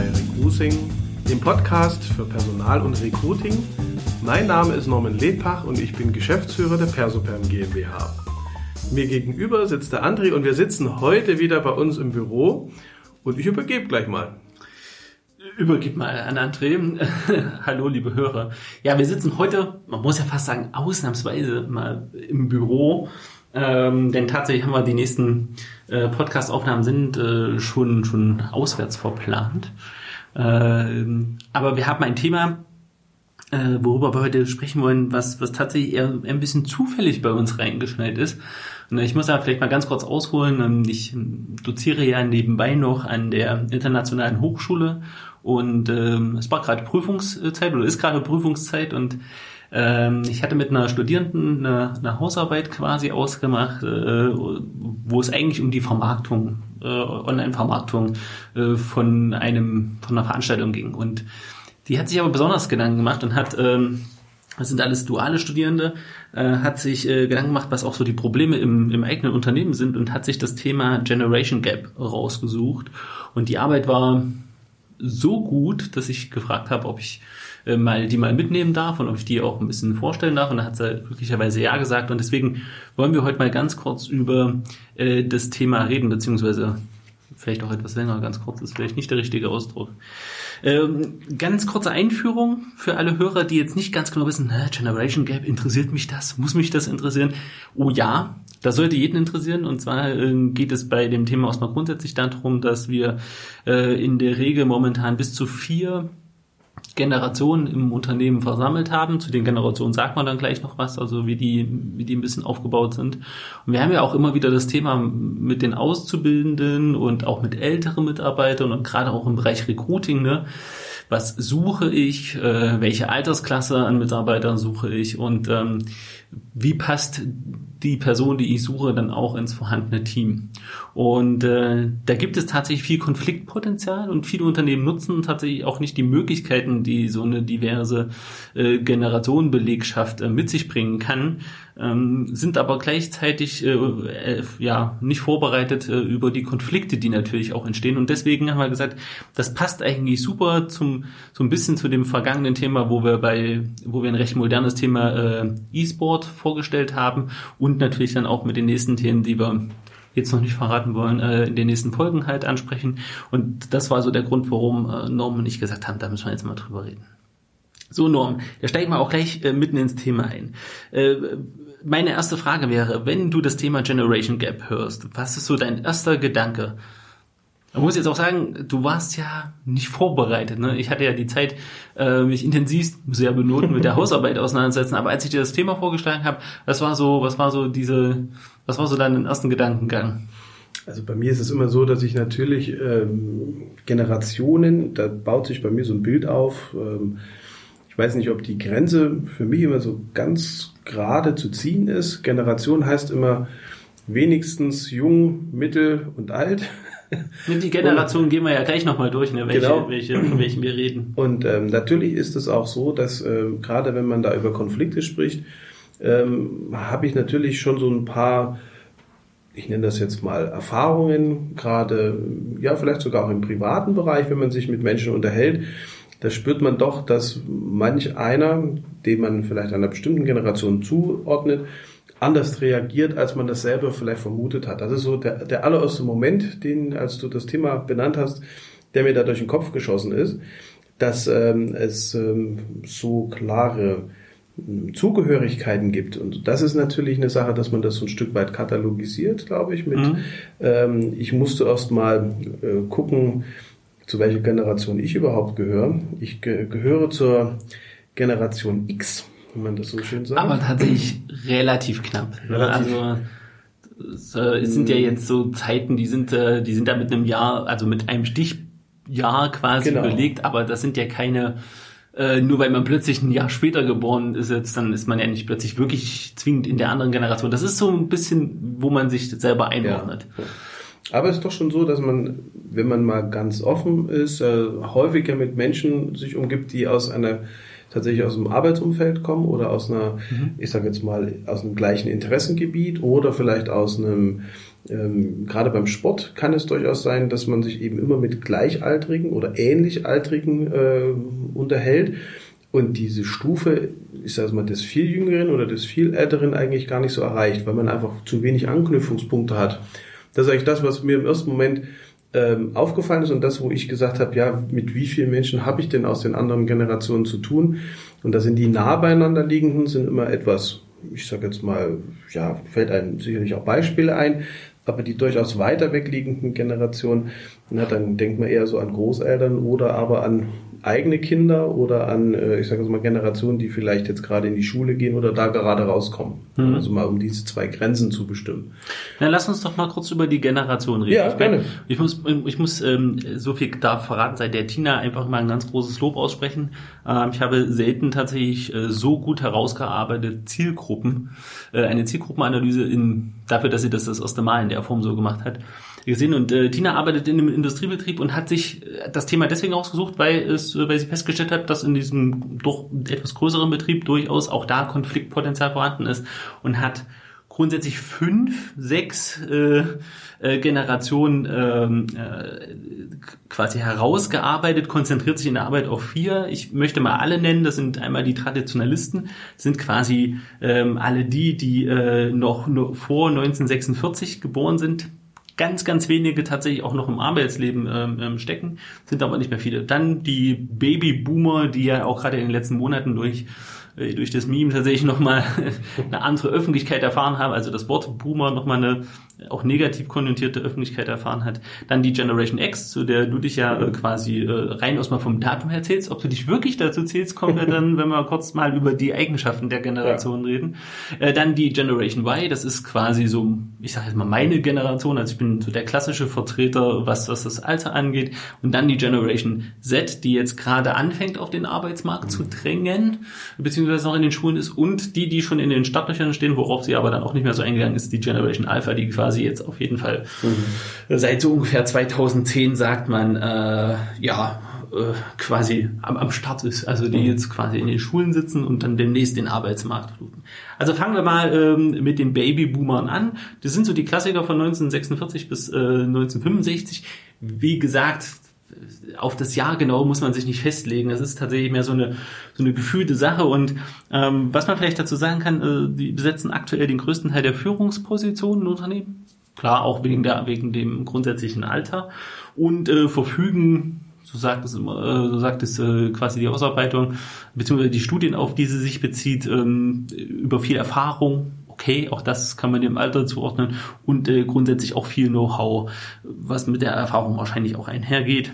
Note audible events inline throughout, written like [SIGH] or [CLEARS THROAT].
bei Recruiting, dem Podcast für Personal und Recruiting. Mein Name ist Norman Lepach und ich bin Geschäftsführer der Persoperm GmbH. Mir gegenüber sitzt der André und wir sitzen heute wieder bei uns im Büro und ich übergebe gleich mal. Übergib mal an André. [LAUGHS] Hallo, liebe Hörer. Ja, wir sitzen heute, man muss ja fast sagen, ausnahmsweise mal im Büro. Ähm, denn tatsächlich haben wir die nächsten äh, Podcast-Aufnahmen sind äh, schon, schon auswärts verplant. Ähm, aber wir haben ein Thema, äh, worüber wir heute sprechen wollen, was, was tatsächlich eher ein bisschen zufällig bei uns reingeschneit ist. Und ich muss da vielleicht mal ganz kurz ausholen. Ähm, ich doziere ja nebenbei noch an der Internationalen Hochschule und ähm, es war gerade Prüfungszeit oder ist gerade Prüfungszeit und ähm, ich hatte mit einer Studierenden eine, eine Hausarbeit quasi ausgemacht, äh, wo es eigentlich um die Vermarktung, äh, Online-Vermarktung äh, von einem, von einer Veranstaltung ging. Und die hat sich aber besonders Gedanken gemacht und hat, ähm, das sind alles duale Studierende, äh, hat sich äh, Gedanken gemacht, was auch so die Probleme im, im eigenen Unternehmen sind und hat sich das Thema Generation Gap rausgesucht. Und die Arbeit war so gut, dass ich gefragt habe, ob ich äh, mal die mal mitnehmen darf und ob ich die auch ein bisschen vorstellen darf. Und da hat sie glücklicherweise ja gesagt. Und deswegen wollen wir heute mal ganz kurz über äh, das Thema reden, beziehungsweise vielleicht auch etwas länger, ganz kurz ist vielleicht nicht der richtige Ausdruck. Ähm, ganz kurze Einführung für alle Hörer, die jetzt nicht ganz genau wissen, Generation Gap, interessiert mich das? Muss mich das interessieren? Oh ja, das sollte jeden interessieren. Und zwar äh, geht es bei dem Thema erstmal grundsätzlich darum, dass wir äh, in der Regel momentan bis zu vier Generationen im Unternehmen versammelt haben. Zu den Generationen sagt man dann gleich noch was, also wie die, wie die ein bisschen aufgebaut sind. Und wir haben ja auch immer wieder das Thema mit den Auszubildenden und auch mit älteren Mitarbeitern und gerade auch im Bereich Recruiting, ne? Was suche ich? Äh, welche Altersklasse an Mitarbeitern suche ich? Und ähm, wie passt die Person, die ich suche, dann auch ins vorhandene Team. Und äh, da gibt es tatsächlich viel Konfliktpotenzial und viele Unternehmen nutzen tatsächlich auch nicht die Möglichkeiten, die so eine diverse äh, Generationenbelegschaft äh, mit sich bringen kann, ähm, sind aber gleichzeitig äh, äh, ja nicht vorbereitet äh, über die Konflikte, die natürlich auch entstehen. Und deswegen haben wir gesagt, das passt eigentlich super zum so ein bisschen zu dem vergangenen Thema, wo wir bei wo wir ein recht modernes Thema äh, E-Sport vorgestellt haben und natürlich dann auch mit den nächsten Themen, die wir jetzt noch nicht verraten wollen, äh, in den nächsten Folgen halt ansprechen. Und das war so der Grund, warum äh, Norm und ich gesagt haben, da müssen wir jetzt mal drüber reden. So, Norm, da steigen wir auch gleich äh, mitten ins Thema ein. Meine erste Frage wäre, wenn du das Thema Generation Gap hörst, was ist so dein erster Gedanke? Man muss jetzt auch sagen, du warst ja nicht vorbereitet. Ne? Ich hatte ja die Zeit, äh, mich intensiv sehr benoten mit der [LAUGHS] Hausarbeit auseinandersetzen. Aber als ich dir das Thema vorgeschlagen habe, was war so, was war so diese, was war so dein ersten Gedankengang? Also bei mir ist es immer so, dass ich natürlich ähm, Generationen, da baut sich bei mir so ein Bild auf. Ähm, ich weiß nicht, ob die Grenze für mich immer so ganz gerade zu ziehen ist. Generation heißt immer wenigstens jung, mittel und alt. Die Generation und, gehen wir ja gleich nochmal durch, ne, welche, genau. welche, von welchen wir reden. Und ähm, natürlich ist es auch so, dass äh, gerade wenn man da über Konflikte spricht, ähm, habe ich natürlich schon so ein paar, ich nenne das jetzt mal Erfahrungen, gerade ja vielleicht sogar auch im privaten Bereich, wenn man sich mit Menschen unterhält. Da spürt man doch, dass manch einer, den man vielleicht einer bestimmten Generation zuordnet, anders reagiert, als man das selber vielleicht vermutet hat. Das ist so der, der allererste Moment, den, als du das Thema benannt hast, der mir da durch den Kopf geschossen ist, dass ähm, es ähm, so klare ähm, Zugehörigkeiten gibt. Und das ist natürlich eine Sache, dass man das so ein Stück weit katalogisiert, glaube ich. Mit, mhm. ähm, ich musste erst mal äh, gucken, zu welcher Generation ich überhaupt gehöre. Ich ge gehöre zur Generation X wenn man das so schön sagt. Aber tatsächlich relativ knapp. Ne? Relativ. Also es sind ja jetzt so Zeiten, die sind, äh, die sind da mit einem Jahr, also mit einem Stichjahr quasi genau. belegt, aber das sind ja keine, äh, nur weil man plötzlich ein Jahr später geboren ist, jetzt, dann ist man ja nicht plötzlich wirklich zwingend in der anderen Generation. Das ist so ein bisschen, wo man sich selber einordnet. Ja. Aber es ist doch schon so, dass man, wenn man mal ganz offen ist, äh, häufiger mit Menschen sich umgibt, die aus einer tatsächlich aus dem Arbeitsumfeld kommen oder aus einer, mhm. ich sage jetzt mal, aus einem gleichen Interessengebiet oder vielleicht aus einem ähm, gerade beim Sport kann es durchaus sein, dass man sich eben immer mit Gleichaltrigen oder Ähnlichaltrigen äh, unterhält und diese Stufe, ich sage mal, des viel Jüngeren oder des viel Älteren eigentlich gar nicht so erreicht, weil man einfach zu wenig Anknüpfungspunkte hat. Das ist eigentlich das, was mir im ersten Moment ähm, aufgefallen ist und das, wo ich gesagt habe, ja, mit wie vielen Menschen habe ich denn aus den anderen Generationen zu tun? Und da sind die nah beieinander liegenden, sind immer etwas, ich sage jetzt mal, ja, fällt einem sicherlich auch Beispiele ein, aber die durchaus weiter wegliegenden Generationen, na, dann denkt man eher so an Großeltern oder aber an eigene Kinder oder an, äh, ich sage jetzt mal, Generationen, die vielleicht jetzt gerade in die Schule gehen oder da gerade rauskommen. Mhm. Also mal um diese zwei Grenzen zu bestimmen. Na, lass uns doch mal kurz über die Generation reden. Ja, ich gerne. Ich muss, ich muss ähm, so viel da verraten, seit der Tina einfach mal ein ganz großes Lob aussprechen. Ähm, ich habe selten tatsächlich äh, so gut herausgearbeitet Zielgruppen, äh, eine Zielgruppenanalyse in, dafür, dass sie das das erste Mal in der Form so gemacht hat gesehen. Und äh, Tina arbeitet in einem Industriebetrieb und hat sich äh, das Thema deswegen ausgesucht, weil es, äh, weil sie festgestellt hat, dass in diesem doch etwas größeren Betrieb durchaus auch da Konfliktpotenzial vorhanden ist und hat grundsätzlich fünf, sechs äh, äh, Generationen ähm, äh, quasi herausgearbeitet, konzentriert sich in der Arbeit auf vier. Ich möchte mal alle nennen. Das sind einmal die Traditionalisten, sind quasi ähm, alle die, die äh, noch, noch vor 1946 geboren sind ganz, ganz wenige tatsächlich auch noch im Arbeitsleben ähm, ähm, stecken, sind aber nicht mehr viele. Dann die Babyboomer, die ja auch gerade in den letzten Monaten durch äh, durch das Meme tatsächlich nochmal [LAUGHS] eine andere Öffentlichkeit erfahren haben, also das Wort Boomer nochmal eine auch negativ konnotierte Öffentlichkeit erfahren hat. Dann die Generation X, zu der du dich ja äh, quasi äh, rein aus mal vom Datum her zählst. Ob du dich wirklich dazu zählst, kommt ja [LAUGHS] dann, wenn wir kurz mal über die Eigenschaften der Generation ja. reden. Äh, dann die Generation Y, das ist quasi so, ich sage jetzt mal meine Generation, also ich bin so der klassische Vertreter, was, was das Alter angeht. Und dann die Generation Z, die jetzt gerade anfängt, auf den Arbeitsmarkt mhm. zu drängen, beziehungsweise beziehungsweise noch in den Schulen ist und die, die schon in den Startlöchern stehen, worauf sie aber dann auch nicht mehr so eingegangen ist, die Generation Alpha, die quasi jetzt auf jeden Fall mhm. seit so ungefähr 2010 sagt man, äh, ja, äh, quasi am, am Start ist, also die jetzt quasi in den Schulen sitzen und dann demnächst den Arbeitsmarkt fluten. Also fangen wir mal ähm, mit den Babyboomern an. Das sind so die Klassiker von 1946 bis äh, 1965. Wie gesagt, auf das Jahr genau muss man sich nicht festlegen. Das ist tatsächlich mehr so eine, so eine gefühlte Sache. Und ähm, was man vielleicht dazu sagen kann, äh, die besetzen aktuell den größten Teil der Führungspositionen in Unternehmen. Klar, auch wegen, der, wegen dem grundsätzlichen Alter. Und äh, verfügen, so sagt es äh, so sagt es äh, quasi die Ausarbeitung, beziehungsweise die Studien, auf die sie sich bezieht, ähm, über viel Erfahrung, okay, auch das kann man dem Alter zuordnen und äh, grundsätzlich auch viel Know-how, was mit der Erfahrung wahrscheinlich auch einhergeht.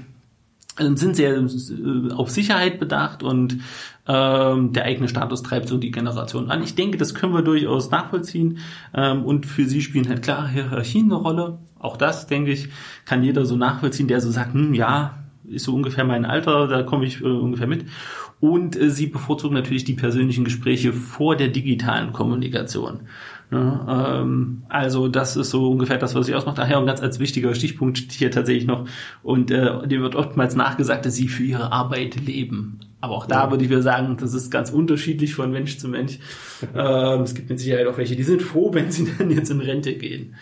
Also sind sehr äh, auf Sicherheit bedacht und ähm, der eigene Status treibt so die Generation an. Ich denke, das können wir durchaus nachvollziehen ähm, und für sie spielen halt klar Hierarchien eine Rolle. Auch das, denke ich, kann jeder so nachvollziehen, der so sagt, hm, ja, ist so ungefähr mein Alter, da komme ich äh, ungefähr mit. Und äh, sie bevorzugen natürlich die persönlichen Gespräche vor der digitalen Kommunikation. Ja, ähm, also das ist so ungefähr das, was ich ausmacht. Daher und ganz als wichtiger Stichpunkt hier tatsächlich noch. Und äh, dem wird oftmals nachgesagt, dass sie für ihre Arbeit leben. Aber auch da ja. würde ich wieder sagen, das ist ganz unterschiedlich von Mensch zu Mensch. [LAUGHS] ähm, es gibt mit Sicherheit auch welche, die sind froh, [LAUGHS] wenn sie dann jetzt in Rente gehen.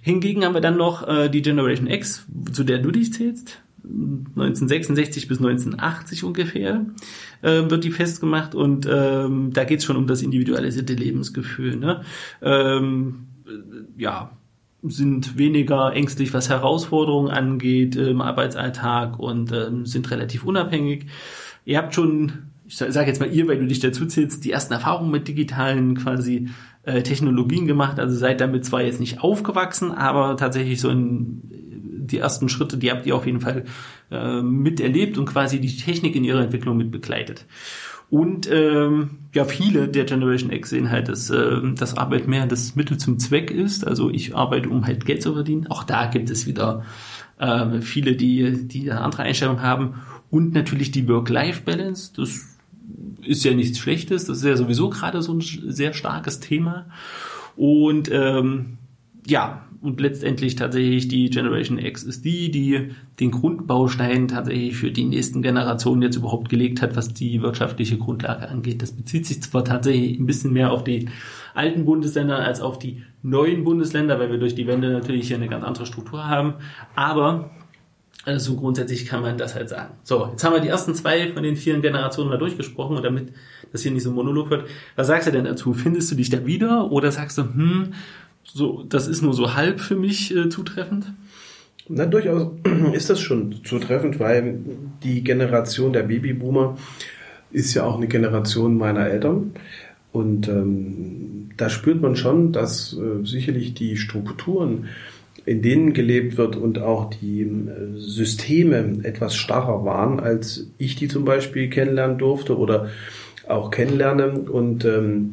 Hingegen haben wir dann noch äh, die Generation X, zu der du dich zählst. 1966 bis 1980 ungefähr äh, wird die festgemacht und ähm, da geht es schon um das individualisierte Lebensgefühl. Ne? Ähm, ja, sind weniger ängstlich, was Herausforderungen angeht im Arbeitsalltag und ähm, sind relativ unabhängig. Ihr habt schon, ich sage jetzt mal ihr, weil du dich dazu zählst, die ersten Erfahrungen mit digitalen quasi äh, Technologien gemacht. Also seid damit zwar jetzt nicht aufgewachsen, aber tatsächlich so in die ersten Schritte, die habt ihr auf jeden Fall äh, miterlebt und quasi die Technik in ihrer Entwicklung mit begleitet. Und ähm, ja, viele der Generation X sehen halt, dass, äh, dass Arbeit mehr das Mittel zum Zweck ist. Also ich arbeite, um halt Geld zu verdienen. Auch da gibt es wieder äh, viele, die, die eine andere Einstellung haben. Und natürlich die Work-Life-Balance. Das ist ja nichts Schlechtes. Das ist ja sowieso gerade so ein sehr starkes Thema. Und ähm, ja, und letztendlich tatsächlich die Generation X ist die, die den Grundbaustein tatsächlich für die nächsten Generationen jetzt überhaupt gelegt hat, was die wirtschaftliche Grundlage angeht. Das bezieht sich zwar tatsächlich ein bisschen mehr auf die alten Bundesländer als auf die neuen Bundesländer, weil wir durch die Wende natürlich hier eine ganz andere Struktur haben, aber äh, so grundsätzlich kann man das halt sagen. So, jetzt haben wir die ersten zwei von den vielen Generationen mal durchgesprochen und damit das hier nicht so ein Monolog wird, was sagst du denn dazu? Findest du dich da wieder oder sagst du, hm, so, das ist nur so halb für mich äh, zutreffend? Na, durchaus [CLEARS THROAT] ist das schon zutreffend, weil die Generation der Babyboomer ist ja auch eine Generation meiner Eltern. Und ähm, da spürt man schon, dass äh, sicherlich die Strukturen, in denen gelebt wird und auch die äh, Systeme etwas starrer waren, als ich die zum Beispiel kennenlernen durfte oder auch kennenlerne. Und ähm,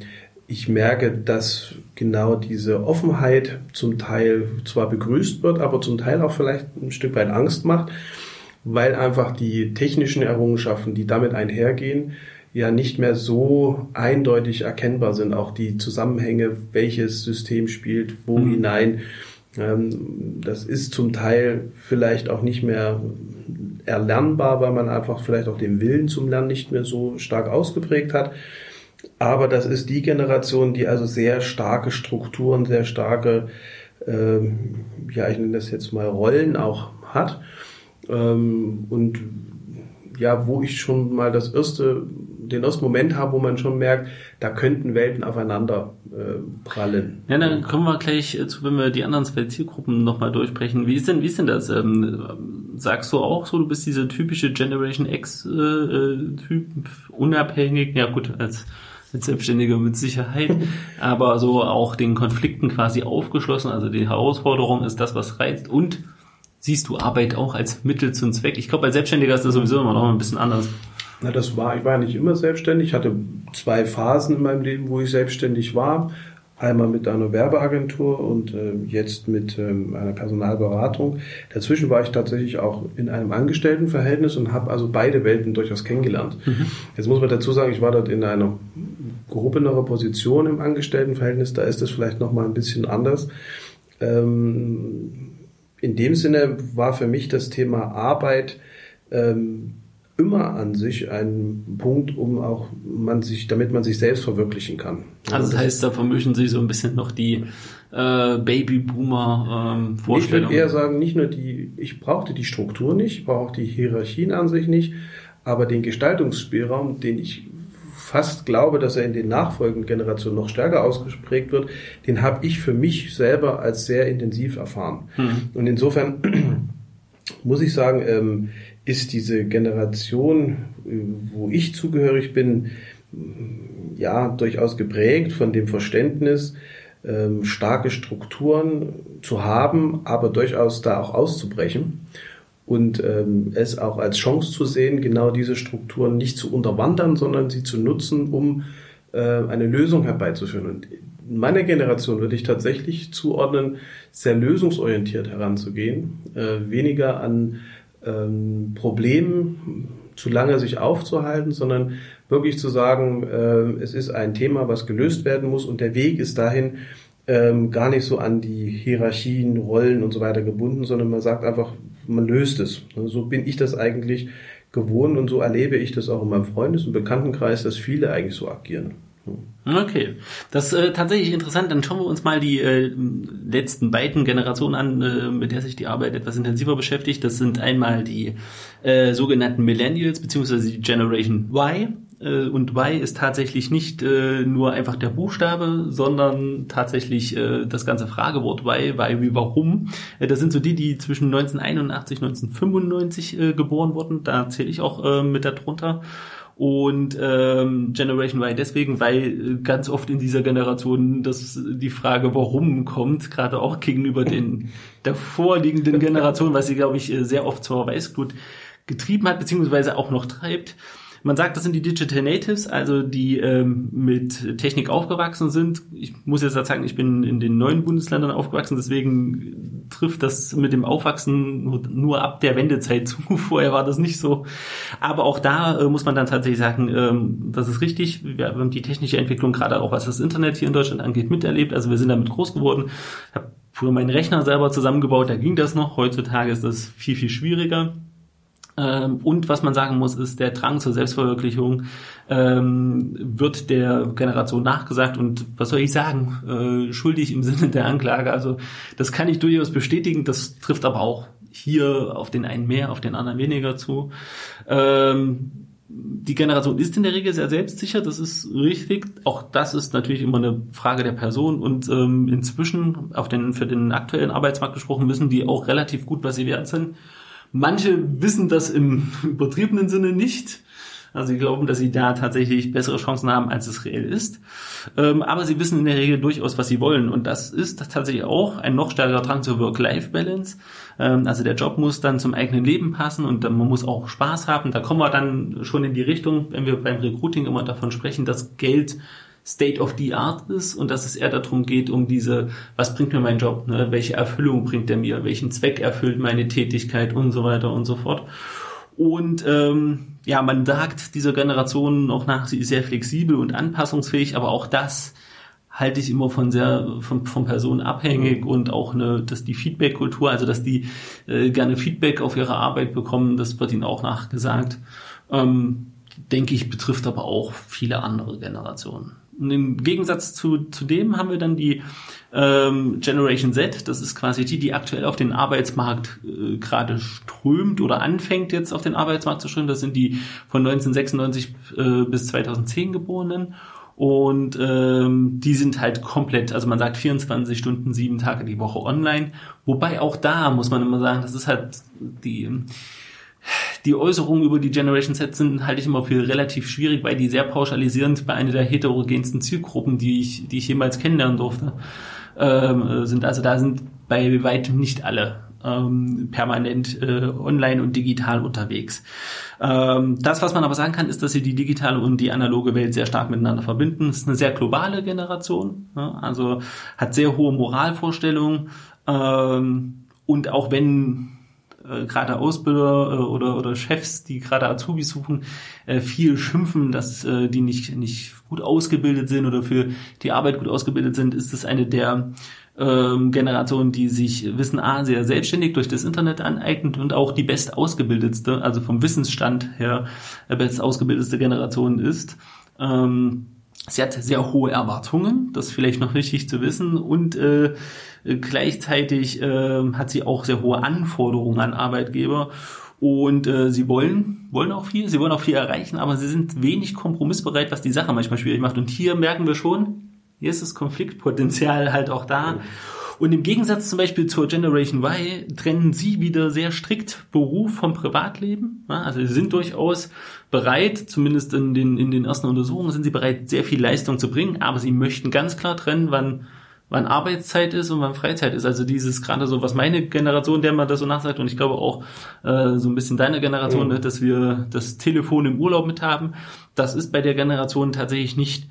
ich merke, dass genau diese Offenheit zum Teil zwar begrüßt wird, aber zum Teil auch vielleicht ein Stück weit Angst macht, weil einfach die technischen Errungenschaften, die damit einhergehen, ja nicht mehr so eindeutig erkennbar sind. Auch die Zusammenhänge, welches System spielt, wo mhm. hinein. Ähm, das ist zum Teil vielleicht auch nicht mehr erlernbar, weil man einfach vielleicht auch den Willen zum Lernen nicht mehr so stark ausgeprägt hat. Aber das ist die Generation, die also sehr starke Strukturen, sehr starke, ähm, ja, ich nenne das jetzt mal Rollen auch hat. Ähm, und ja, wo ich schon mal das erste, den ersten Moment habe, wo man schon merkt, da könnten Welten aufeinander äh, prallen. Ja, dann kommen wir gleich äh, zu, wenn wir die anderen zwei Zielgruppen nochmal durchsprechen. Wie ist denn, wie ist denn das? Ähm, sagst du auch so, du bist diese typische Generation X-Typ, äh, unabhängig, ja gut, als als Selbstständiger mit Sicherheit, aber so auch den Konflikten quasi aufgeschlossen. Also die Herausforderung ist das, was reizt und siehst du Arbeit auch als Mittel zum Zweck. Ich glaube, als Selbstständiger ist das sowieso immer noch ein bisschen anders. Na, das war, ich war nicht immer selbstständig. Ich hatte zwei Phasen in meinem Leben, wo ich selbstständig war. Einmal mit einer Werbeagentur und äh, jetzt mit ähm, einer Personalberatung. Dazwischen war ich tatsächlich auch in einem Angestelltenverhältnis und habe also beide Welten durchaus kennengelernt. Mhm. Jetzt muss man dazu sagen, ich war dort in einer gehobenere Position im Angestelltenverhältnis. Da ist es vielleicht noch mal ein bisschen anders. Ähm, in dem Sinne war für mich das Thema Arbeit ähm, immer an sich ein Punkt, um auch man sich, damit man sich selbst verwirklichen kann. Also das heißt, da vermischen sich so ein bisschen noch die äh, Babyboomer ähm, Vorstellungen. Ich würde eher sagen, nicht nur die, ich brauchte die Struktur nicht, ich brauche die Hierarchien an sich nicht, aber den Gestaltungsspielraum, den ich fast glaube, dass er in den nachfolgenden Generationen noch stärker ausgeprägt wird, den habe ich für mich selber als sehr intensiv erfahren. Mhm. Und insofern [CLEARS THROAT] muss ich sagen, ähm, ist diese Generation, wo ich zugehörig bin, ja, durchaus geprägt von dem Verständnis, ähm, starke Strukturen zu haben, aber durchaus da auch auszubrechen und ähm, es auch als Chance zu sehen, genau diese Strukturen nicht zu unterwandern, sondern sie zu nutzen, um äh, eine Lösung herbeizuführen. Und in meiner Generation würde ich tatsächlich zuordnen, sehr lösungsorientiert heranzugehen, äh, weniger an ähm, Problemen zu lange sich aufzuhalten, sondern wirklich zu sagen, äh, es ist ein Thema, was gelöst werden muss und der Weg ist dahin ähm, gar nicht so an die Hierarchien, Rollen und so weiter gebunden, sondern man sagt einfach, man löst es. So bin ich das eigentlich gewohnt und so erlebe ich das auch in meinem Freundes- und Bekanntenkreis, dass viele eigentlich so agieren. Okay, das ist äh, tatsächlich interessant. Dann schauen wir uns mal die äh, letzten beiden Generationen an, äh, mit der sich die Arbeit etwas intensiver beschäftigt. Das sind einmal die äh, sogenannten Millennials beziehungsweise die Generation Y. Äh, und Y ist tatsächlich nicht äh, nur einfach der Buchstabe, sondern tatsächlich äh, das ganze Fragewort Y, Y wie warum. Äh, das sind so die, die zwischen 1981 und 1995 äh, geboren wurden. Da zähle ich auch äh, mit darunter und ähm, Generation Y deswegen, weil ganz oft in dieser Generation das die Frage, warum kommt, gerade auch gegenüber den [LAUGHS] davorliegenden Generationen, was sie, glaube ich, sehr oft zur Weißglut getrieben hat, beziehungsweise auch noch treibt. Man sagt, das sind die Digital Natives, also die ähm, mit Technik aufgewachsen sind. Ich muss jetzt sagen, ich bin in den neuen Bundesländern aufgewachsen, deswegen trifft das mit dem Aufwachsen nur, ab der Wendezeit zu. [LAUGHS] Vorher war das nicht so. Aber auch da äh, muss man dann tatsächlich sagen, ähm, das ist richtig. Wir haben die technische Entwicklung gerade auch was das Internet hier in Deutschland angeht miterlebt. Also wir sind damit groß geworden. Hab früher meinen Rechner selber zusammengebaut, da ging das noch. Heutzutage ist das viel, viel schwieriger. Ähm, und was man sagen muss, ist, der Drang zur Selbstverwirklichung ähm, wird der Generation nachgesagt und was soll ich sagen, äh, schuldig im Sinne der Anklage. Also das kann ich durchaus bestätigen, das trifft aber auch hier auf den einen mehr, auf den anderen weniger zu. Ähm, die Generation ist in der Regel sehr selbstsicher, das ist richtig. Auch das ist natürlich immer eine Frage der Person und ähm, inzwischen auf den, für den aktuellen Arbeitsmarkt gesprochen müssen die auch relativ gut, was sie wert sind. Manche wissen das im [LAUGHS] übertriebenen Sinne nicht. Also sie glauben, dass sie da tatsächlich bessere Chancen haben, als es reell ist. Ähm, aber sie wissen in der Regel durchaus, was sie wollen. Und das ist tatsächlich auch ein noch stärkerer Drang zur Work-Life-Balance. Ähm, also der Job muss dann zum eigenen Leben passen und man muss auch Spaß haben. Da kommen wir dann schon in die Richtung, wenn wir beim Recruiting immer davon sprechen, dass Geld State of the Art ist und dass es eher darum geht, um diese, was bringt mir mein Job, ne? welche Erfüllung bringt er mir, welchen Zweck erfüllt meine Tätigkeit und so weiter und so fort. Und ähm, ja, man sagt dieser Generation noch nach, sie ist sehr flexibel und anpassungsfähig, aber auch das halte ich immer von sehr von, von Personen abhängig und auch eine, dass die Feedback-Kultur, also dass die äh, gerne Feedback auf ihre Arbeit bekommen, das wird ihnen auch nachgesagt. Ähm, denke ich, betrifft aber auch viele andere Generationen. Und im Gegensatz zu, zu dem haben wir dann die ähm, Generation Z. Das ist quasi die, die aktuell auf den Arbeitsmarkt äh, gerade strömt oder anfängt jetzt auf den Arbeitsmarkt zu strömen. Das sind die von 1996 äh, bis 2010 geborenen. Und ähm, die sind halt komplett, also man sagt 24 Stunden, sieben Tage die Woche online. Wobei auch da muss man immer sagen, das ist halt die die Äußerungen über die Generation Z sind halte ich immer für relativ schwierig, weil die sehr pauschalisierend bei einer der heterogensten Zielgruppen, die ich, die ich jemals kennenlernen durfte, ähm, sind. Also da sind bei weitem nicht alle ähm, permanent äh, online und digital unterwegs. Ähm, das, was man aber sagen kann, ist, dass sie die digitale und die analoge Welt sehr stark miteinander verbinden. Es ist eine sehr globale Generation, ne? also hat sehr hohe Moralvorstellungen ähm, und auch wenn äh, gerade Ausbilder äh, oder, oder Chefs, die gerade Azubis suchen, äh, viel schimpfen, dass äh, die nicht, nicht gut ausgebildet sind oder für die Arbeit gut ausgebildet sind, ist es eine der ähm, Generationen, die sich Wissen A sehr selbstständig durch das Internet aneignet und auch die best ausgebildetste, also vom Wissensstand her äh, best ausgebildetste Generation ist. Ähm, sie hat sehr hohe Erwartungen, das vielleicht noch wichtig zu wissen und äh, Gleichzeitig äh, hat sie auch sehr hohe Anforderungen an Arbeitgeber und äh, sie wollen, wollen auch viel, sie wollen auch viel erreichen, aber sie sind wenig kompromissbereit, was die Sache manchmal schwierig macht. Und hier merken wir schon, hier ist das Konfliktpotenzial halt auch da. Und im Gegensatz zum Beispiel zur Generation Y trennen sie wieder sehr strikt Beruf vom Privatleben. Also sie sind durchaus bereit, zumindest in den, in den ersten Untersuchungen sind sie bereit, sehr viel Leistung zu bringen, aber sie möchten ganz klar trennen, wann wann Arbeitszeit ist und wann Freizeit ist. Also dieses gerade so, was meine Generation, der man das so nachsagt und ich glaube auch äh, so ein bisschen deine Generation, mhm. ne, dass wir das Telefon im Urlaub mit haben, das ist bei der Generation tatsächlich nicht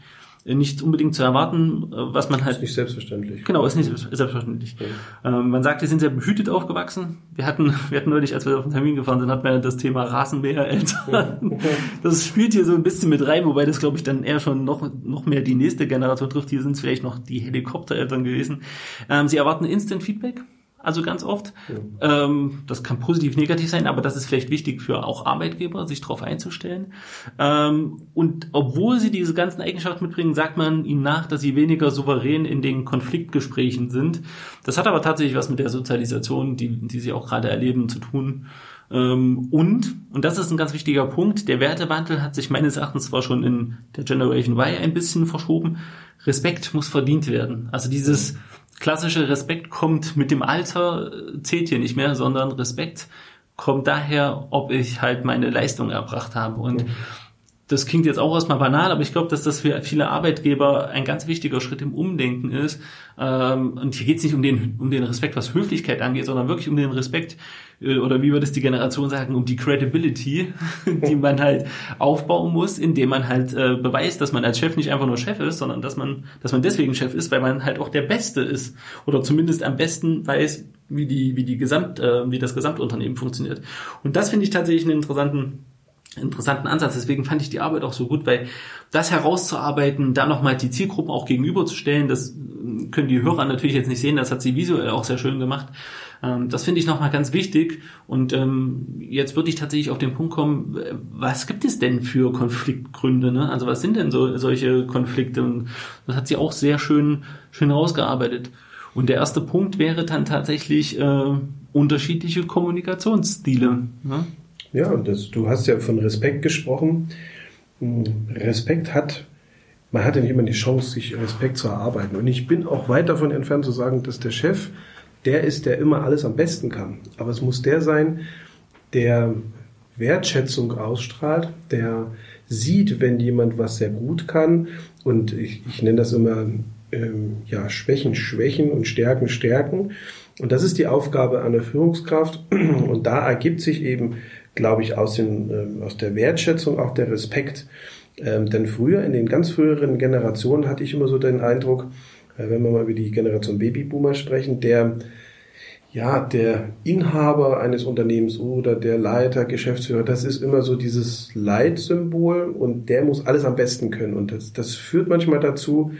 nicht unbedingt zu erwarten, äh, was man halt. Ist nicht selbstverständlich. Genau, ist nicht selbstverständlich. Ja. Ähm, man sagt, wir sind sehr behütet aufgewachsen. Wir hatten, [LAUGHS] wir hatten neulich, als wir auf den Termin gefahren sind, hatten wir das Thema Rasenmähereltern. [LAUGHS] Das spielt hier so ein bisschen mit rein, wobei das, glaube ich, dann eher schon noch, noch mehr die nächste Generation trifft. Hier sind es vielleicht noch die Helikoptereltern gewesen. Ähm, sie erwarten Instant Feedback also ganz oft. Ja. Ähm, das kann positiv, negativ sein, aber das ist vielleicht wichtig für auch Arbeitgeber, sich darauf einzustellen. Ähm, und obwohl sie diese ganzen Eigenschaften mitbringen, sagt man ihnen nach, dass sie weniger souverän in den Konfliktgesprächen sind. Das hat aber tatsächlich was mit der Sozialisation, die, die sie auch gerade erleben, zu tun. Ähm, und, und das ist ein ganz wichtiger Punkt, der Wertewandel hat sich meines Erachtens zwar schon in der Generation Y ein bisschen verschoben. Respekt muss verdient werden. Also dieses klassische Respekt kommt mit dem Alter, äh, zählt hier nicht mehr, sondern Respekt kommt daher, ob ich halt meine Leistung erbracht habe. Und das klingt jetzt auch erstmal banal, aber ich glaube, dass das für viele Arbeitgeber ein ganz wichtiger Schritt im Umdenken ist. Ähm, und hier geht es nicht um den, um den Respekt, was Höflichkeit angeht, sondern wirklich um den Respekt oder wie würde es die Generation sagen, um die Credibility, [LAUGHS] die man halt aufbauen muss, indem man halt äh, beweist, dass man als Chef nicht einfach nur Chef ist, sondern dass man, dass man deswegen Chef ist, weil man halt auch der Beste ist oder zumindest am besten weiß, wie die, wie die Gesamt, äh, wie das Gesamtunternehmen funktioniert. Und das finde ich tatsächlich einen interessanten interessanten Ansatz. Deswegen fand ich die Arbeit auch so gut, weil das herauszuarbeiten, da nochmal die Zielgruppen auch gegenüberzustellen, das können die Hörer natürlich jetzt nicht sehen, das hat sie visuell auch sehr schön gemacht. Ähm, das finde ich nochmal ganz wichtig. Und ähm, jetzt würde ich tatsächlich auf den Punkt kommen, was gibt es denn für Konfliktgründe? Ne? Also was sind denn so, solche Konflikte? Und das hat sie auch sehr schön, schön rausgearbeitet. Und der erste Punkt wäre dann tatsächlich äh, unterschiedliche Kommunikationsstile. Ne? Ja, das, du hast ja von Respekt gesprochen. Hm, Respekt hat, man hat ja nicht immer die Chance, sich Respekt zu erarbeiten. Und ich bin auch weit davon entfernt zu sagen, dass der Chef der ist, der immer alles am besten kann. Aber es muss der sein, der Wertschätzung ausstrahlt, der sieht, wenn jemand was sehr gut kann. Und ich, ich nenne das immer ähm, ja, Schwächen, Schwächen und Stärken, Stärken. Und das ist die Aufgabe einer Führungskraft. [CLEARS THROAT] Und da ergibt sich eben, glaube ich, aus, den, ähm, aus der Wertschätzung auch der Respekt. Ähm, denn früher, in den ganz früheren Generationen, hatte ich immer so den Eindruck, wenn wir mal über die Generation Babyboomer sprechen, der ja, der Inhaber eines Unternehmens oder der Leiter, Geschäftsführer, das ist immer so dieses Leitsymbol und der muss alles am besten können. Und das, das führt manchmal dazu,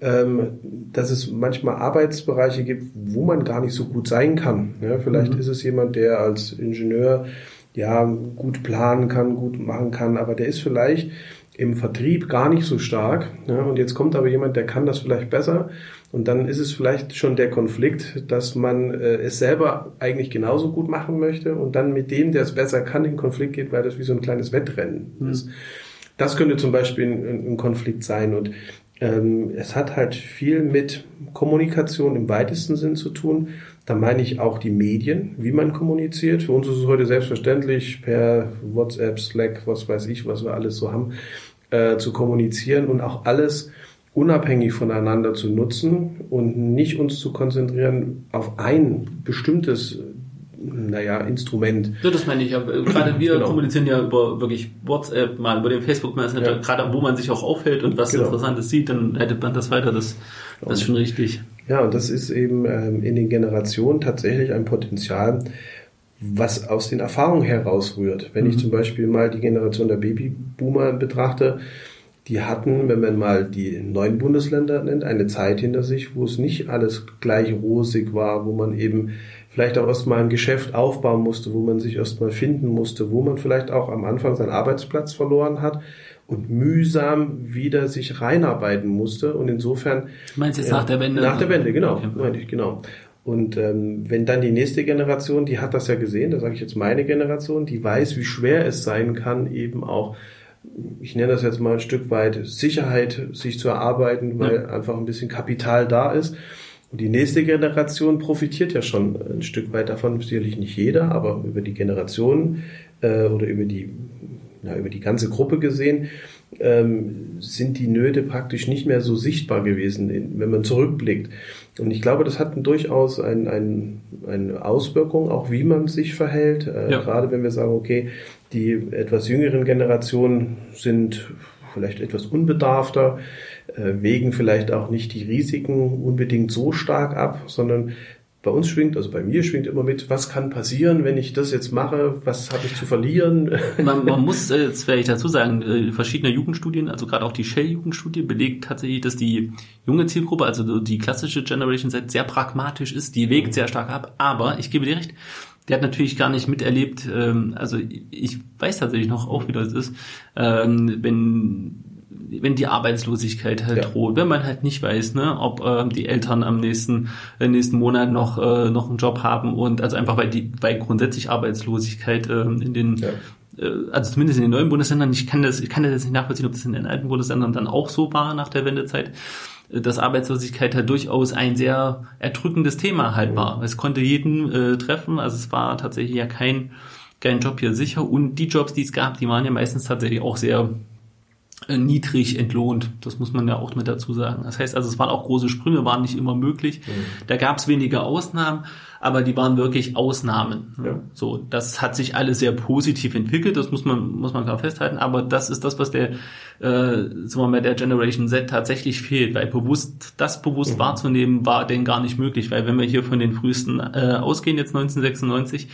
ähm, dass es manchmal Arbeitsbereiche gibt, wo man gar nicht so gut sein kann. Ja, vielleicht mhm. ist es jemand, der als Ingenieur ja gut planen kann, gut machen kann, aber der ist vielleicht im Vertrieb gar nicht so stark. Ja, und jetzt kommt aber jemand, der kann das vielleicht besser. Und dann ist es vielleicht schon der Konflikt, dass man äh, es selber eigentlich genauso gut machen möchte und dann mit dem, der es besser kann, in Konflikt geht, weil das wie so ein kleines Wettrennen mhm. ist. Das könnte zum Beispiel ein, ein Konflikt sein. Und ähm, es hat halt viel mit Kommunikation im weitesten Sinn zu tun. Da meine ich auch die Medien, wie man kommuniziert. Für uns ist es heute selbstverständlich per WhatsApp, Slack, was weiß ich, was wir alles so haben, äh, zu kommunizieren und auch alles unabhängig voneinander zu nutzen und nicht uns zu konzentrieren auf ein bestimmtes naja, Instrument. Ja, das meine ich. Ja. Gerade wir genau. kommunizieren ja über wirklich WhatsApp, mal über den Facebook Messenger, ja. gerade wo man sich auch aufhält und was genau. Interessantes sieht, dann leitet man das weiter. Das, das ist schon richtig. Ja, und das ist eben ähm, in den Generationen tatsächlich ein Potenzial, was aus den Erfahrungen herausrührt. Wenn mhm. ich zum Beispiel mal die Generation der Babyboomer betrachte, die hatten, wenn man mal die neuen Bundesländer nennt, eine Zeit hinter sich, wo es nicht alles gleich rosig war, wo man eben vielleicht auch erstmal ein Geschäft aufbauen musste, wo man sich erstmal finden musste, wo man vielleicht auch am Anfang seinen Arbeitsplatz verloren hat und mühsam wieder sich reinarbeiten musste. Und insofern. Du meinst jetzt äh, nach der Wende? Nach der Wende, genau. Okay. Meine ich, genau. Und ähm, wenn dann die nächste Generation, die hat das ja gesehen, da sage ich jetzt meine Generation, die weiß, wie schwer es sein kann, eben auch, ich nenne das jetzt mal ein Stück weit Sicherheit sich zu erarbeiten, weil ja. einfach ein bisschen Kapital da ist. Und die nächste Generation profitiert ja schon ein Stück weit davon, sicherlich nicht jeder, aber über die Generation äh, oder über die, na, über die ganze Gruppe gesehen, ähm, sind die Nöte praktisch nicht mehr so sichtbar gewesen, wenn man zurückblickt. Und ich glaube, das hat durchaus ein, ein, eine Auswirkung, auch wie man sich verhält. Äh, ja. Gerade wenn wir sagen, okay, die etwas jüngeren Generationen sind vielleicht etwas unbedarfter, äh, wägen vielleicht auch nicht die Risiken unbedingt so stark ab, sondern bei uns schwingt, also bei mir schwingt immer mit, was kann passieren, wenn ich das jetzt mache, was habe ich zu verlieren? [LAUGHS] Man, man muss, äh, jetzt werde ich dazu sagen, äh, verschiedene Jugendstudien, also gerade auch die Shell-Jugendstudie belegt tatsächlich, dass die junge Zielgruppe, also die klassische Generation Z, sehr pragmatisch ist, die wägt sehr stark ab, aber ich gebe dir recht, der hat natürlich gar nicht miterlebt, ähm, also ich weiß tatsächlich noch auch, wie das ist, ähm, wenn wenn die Arbeitslosigkeit halt ja. droht, wenn man halt nicht weiß, ne, ob äh, die Eltern am nächsten äh, nächsten Monat noch äh, noch einen Job haben und also einfach weil die weil grundsätzlich Arbeitslosigkeit äh, in den ja. äh, also zumindest in den neuen Bundesländern, ich kann das ich kann das jetzt nicht nachvollziehen, ob das in den alten Bundesländern dann auch so war nach der Wendezeit, äh, dass Arbeitslosigkeit halt durchaus ein sehr erdrückendes Thema halt war. Es konnte jeden äh, treffen, also es war tatsächlich ja kein kein Job hier sicher und die Jobs, die es gab, die waren ja meistens tatsächlich auch sehr niedrig entlohnt. Das muss man ja auch mit dazu sagen. Das heißt also, es waren auch große Sprünge, waren nicht immer möglich. Mhm. Da gab es wenige Ausnahmen, aber die waren wirklich Ausnahmen. Ja. So, das hat sich alles sehr positiv entwickelt. Das muss man muss man klar festhalten. Aber das ist das, was der äh, sagen wir mal, der Generation Z tatsächlich fehlt, weil bewusst das bewusst mhm. wahrzunehmen war denn gar nicht möglich, weil wenn wir hier von den frühesten äh, ausgehen jetzt 1996 Ähm,